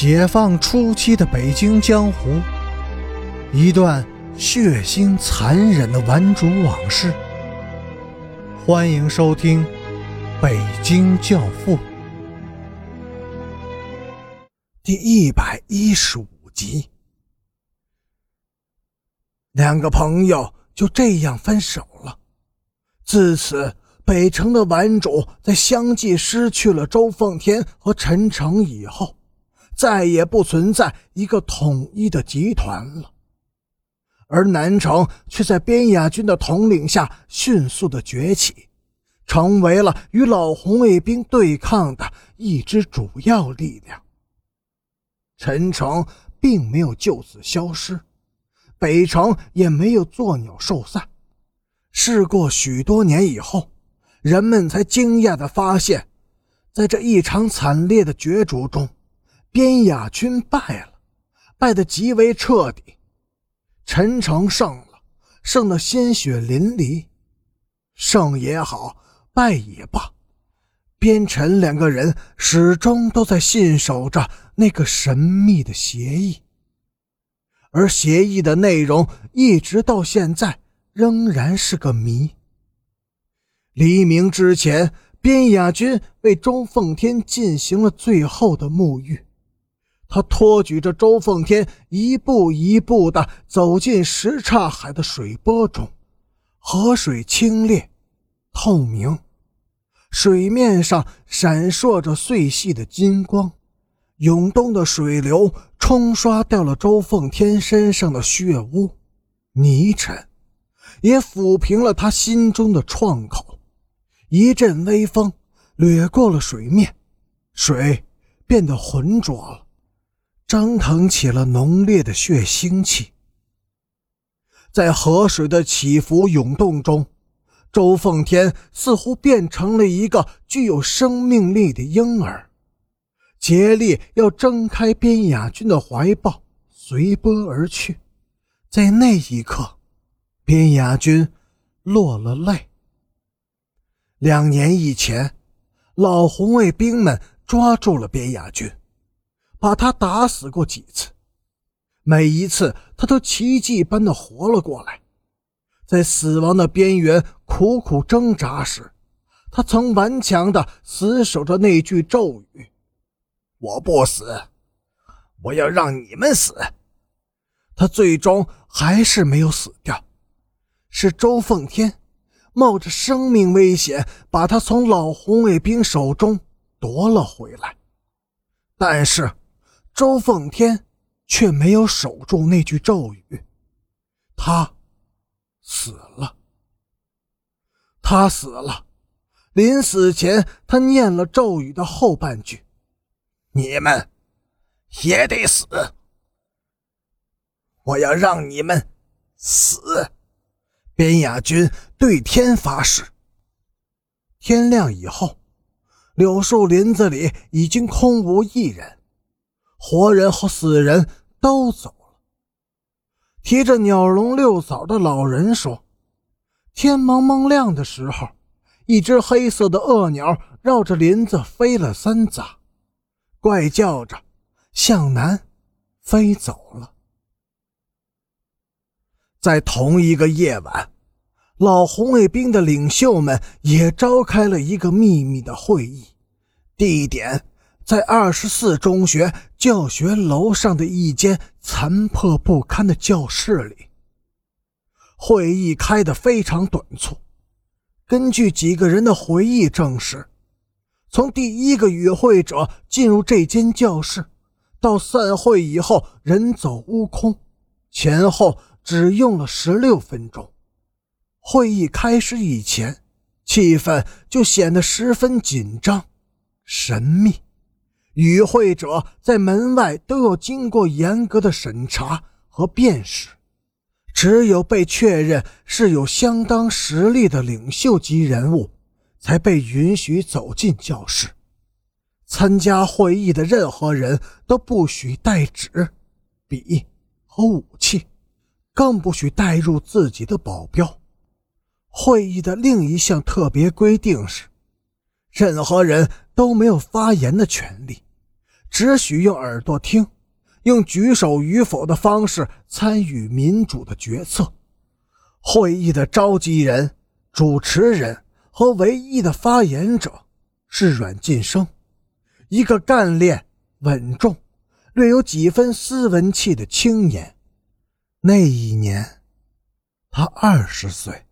解放初期的北京江湖，一段血腥残忍的顽主往事。欢迎收听《北京教父》第一百一十五集。两个朋友就这样分手了。自此，北城的顽主在相继失去了周奉天和陈诚以后。再也不存在一个统一的集团了，而南城却在边雅军的统领下迅速的崛起，成为了与老红卫兵对抗的一支主要力量。陈诚并没有就此消失，北城也没有作鸟兽散。事过许多年以后，人们才惊讶的发现，在这一场惨烈的角逐中。边雅军败了，败得极为彻底。陈诚胜了，胜得鲜血淋漓。胜也好，败也罢，边陈两个人始终都在信守着那个神秘的协议，而协议的内容一直到现在仍然是个谜。黎明之前，边雅军为周奉天进行了最后的沐浴。他托举着周奉天，一步一步地走进什刹海的水波中。河水清冽、透明，水面上闪烁着碎细的金光。涌动的水流冲刷掉了周奉天身上的血污、泥尘，也抚平了他心中的创口。一阵微风掠过了水面，水变得浑浊了。蒸腾起了浓烈的血腥气，在河水的起伏涌动中，周奉天似乎变成了一个具有生命力的婴儿，竭力要挣开边雅军的怀抱，随波而去。在那一刻，边雅军落了泪。两年以前，老红卫兵们抓住了边雅军。把他打死过几次，每一次他都奇迹般的活了过来。在死亡的边缘苦苦挣扎时，他曾顽强的死守着那句咒语：“我不死，我要让你们死。”他最终还是没有死掉，是周奉天冒着生命危险把他从老红卫兵手中夺了回来，但是。周奉天却没有守住那句咒语，他死了。他死了，临死前，他念了咒语的后半句：“你们也得死，我要让你们死。”边雅军对天发誓。天亮以后，柳树林子里已经空无一人。活人和死人都走了。提着鸟笼遛枣的老人说：“天蒙蒙亮的时候，一只黑色的恶鸟绕着林子飞了三匝，怪叫着向南飞走了。”在同一个夜晚，老红卫兵的领袖们也召开了一个秘密的会议，地点。在二十四中学教学楼上的一间残破不堪的教室里，会议开得非常短促。根据几个人的回忆证实，从第一个与会者进入这间教室，到散会以后人走屋空，前后只用了十六分钟。会议开始以前，气氛就显得十分紧张、神秘。与会者在门外都要经过严格的审查和辨识，只有被确认是有相当实力的领袖级人物，才被允许走进教室。参加会议的任何人都不许带纸、笔和武器，更不许带入自己的保镖。会议的另一项特别规定是，任何人都没有发言的权利。只许用耳朵听，用举手与否的方式参与民主的决策。会议的召集人、主持人和唯一的发言者是阮晋生，一个干练、稳重、略有几分斯文气的青年。那一年，他二十岁。